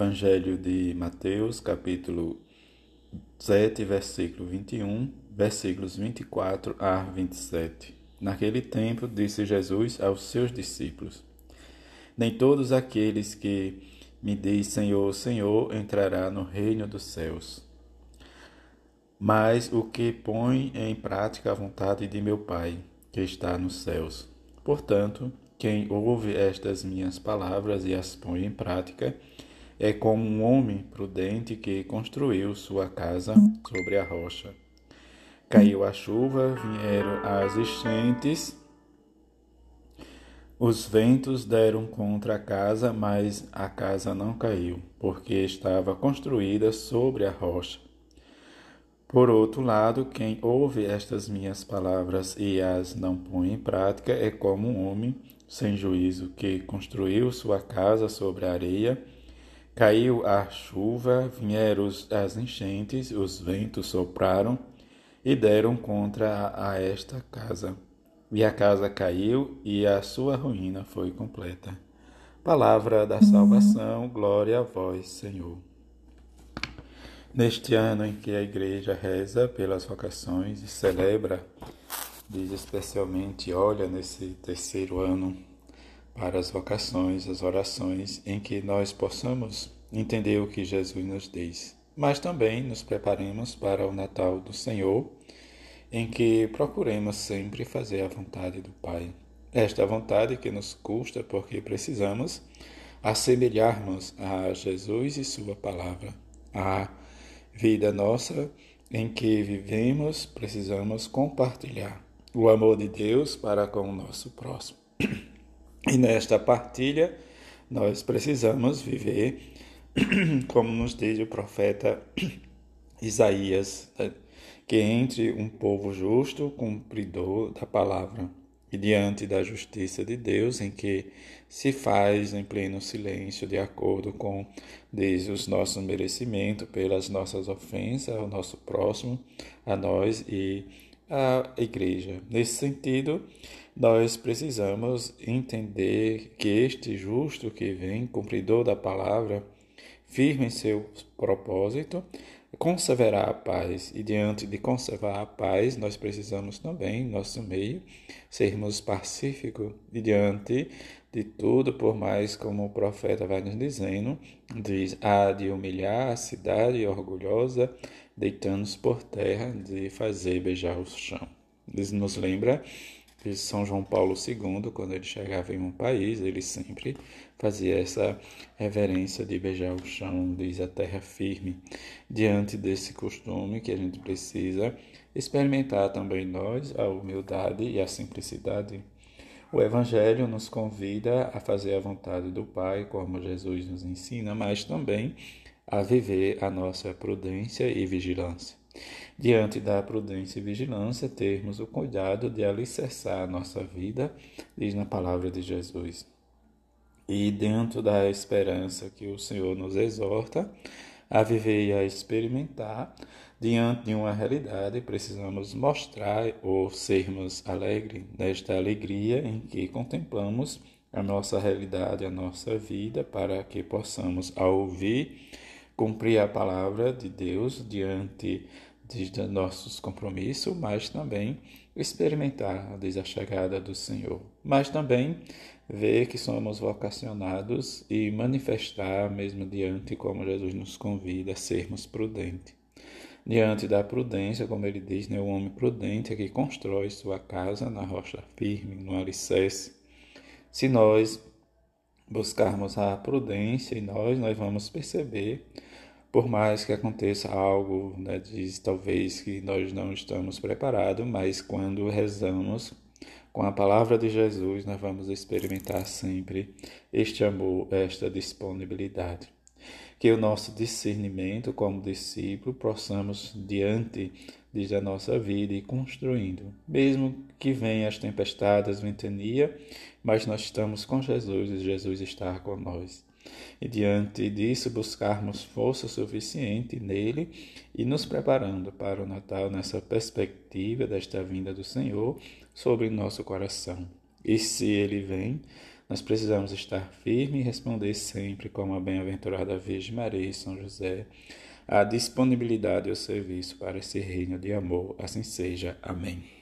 Evangelho de Mateus, capítulo 7, versículo 21, versículos 24 a 27. Naquele tempo, disse Jesus aos seus discípulos: Nem todos aqueles que me diz Senhor, Senhor, entrará no reino dos céus, mas o que põe em prática a vontade de meu Pai, que está nos céus. Portanto, quem ouve estas minhas palavras e as põe em prática, é como um homem prudente que construiu sua casa sobre a rocha. Caiu a chuva, vieram as enchentes, os ventos deram contra a casa, mas a casa não caiu, porque estava construída sobre a rocha. Por outro lado, quem ouve estas minhas palavras e as não põe em prática é como um homem sem juízo que construiu sua casa sobre a areia Caiu a chuva, vieram as enchentes, os ventos sopraram e deram contra a esta casa. E a casa caiu e a sua ruína foi completa. Palavra da salvação, glória a vós, Senhor. Neste ano em que a igreja reza pelas vocações e celebra, diz especialmente, olha nesse terceiro ano para as vocações, as orações, em que nós possamos entender o que Jesus nos diz, mas também nos preparemos para o Natal do Senhor, em que procuremos sempre fazer a vontade do Pai. Esta vontade que nos custa porque precisamos assemelharmos a Jesus e Sua palavra. A vida nossa em que vivemos, precisamos compartilhar o amor de Deus para com o nosso próximo. E nesta partilha, nós precisamos viver, como nos diz o profeta Isaías, né, que entre um povo justo, cumpridor da palavra, e diante da justiça de Deus, em que se faz em pleno silêncio, de acordo com, diz, os nossos merecimentos, pelas nossas ofensas ao nosso próximo, a nós e à igreja. Nesse sentido, nós precisamos entender que este justo que vem, cumpridor da palavra, firme em seu propósito, conservará a paz. E diante de conservar a paz, nós precisamos também, nosso meio, sermos pacíficos. E diante de tudo, por mais como o profeta vai nos dizendo, diz: há de humilhar a cidade orgulhosa, deitando-se por terra, de fazer beijar o chão. Ele nos lembra de São João Paulo II, quando ele chegava em um país, ele sempre fazia essa reverência de beijar o chão, diz a terra firme. Diante desse costume que a gente precisa experimentar também nós a humildade e a simplicidade. O Evangelho nos convida a fazer a vontade do Pai, como Jesus nos ensina, mas também a viver a nossa prudência e vigilância. Diante da prudência e vigilância, termos o cuidado de alicerçar a nossa vida, diz na palavra de Jesus. E dentro da esperança que o Senhor nos exorta a viver e a experimentar, diante de uma realidade, precisamos mostrar ou sermos alegres nesta alegria em que contemplamos a nossa realidade, a nossa vida, para que possamos, ao ouvir cumprir a palavra de Deus diante de nossos compromissos, mas também experimentar desde a chegada do Senhor, mas também ver que somos vocacionados e manifestar mesmo diante como Jesus nos convida a sermos prudentes. Diante da prudência, como ele diz, né, o homem prudente é que constrói sua casa na rocha firme, no alicerce. Se nós buscarmos a prudência em nós, nós vamos perceber por mais que aconteça algo, né, diz talvez que nós não estamos preparados, mas quando rezamos com a palavra de Jesus, nós vamos experimentar sempre este amor, esta disponibilidade. Que o nosso discernimento como discípulo possamos, diante de nossa vida, ir construindo. Mesmo que venham as tempestades, ventania, mas nós estamos com Jesus e Jesus está com nós e diante disso buscarmos força suficiente nele e nos preparando para o Natal nessa perspectiva desta vinda do Senhor sobre nosso coração. E se ele vem, Nós precisamos estar firmes e responder sempre como a bem-aventurada Virgem Maria e São José a disponibilidade e o serviço para esse reino de amor. Assim seja. Amém.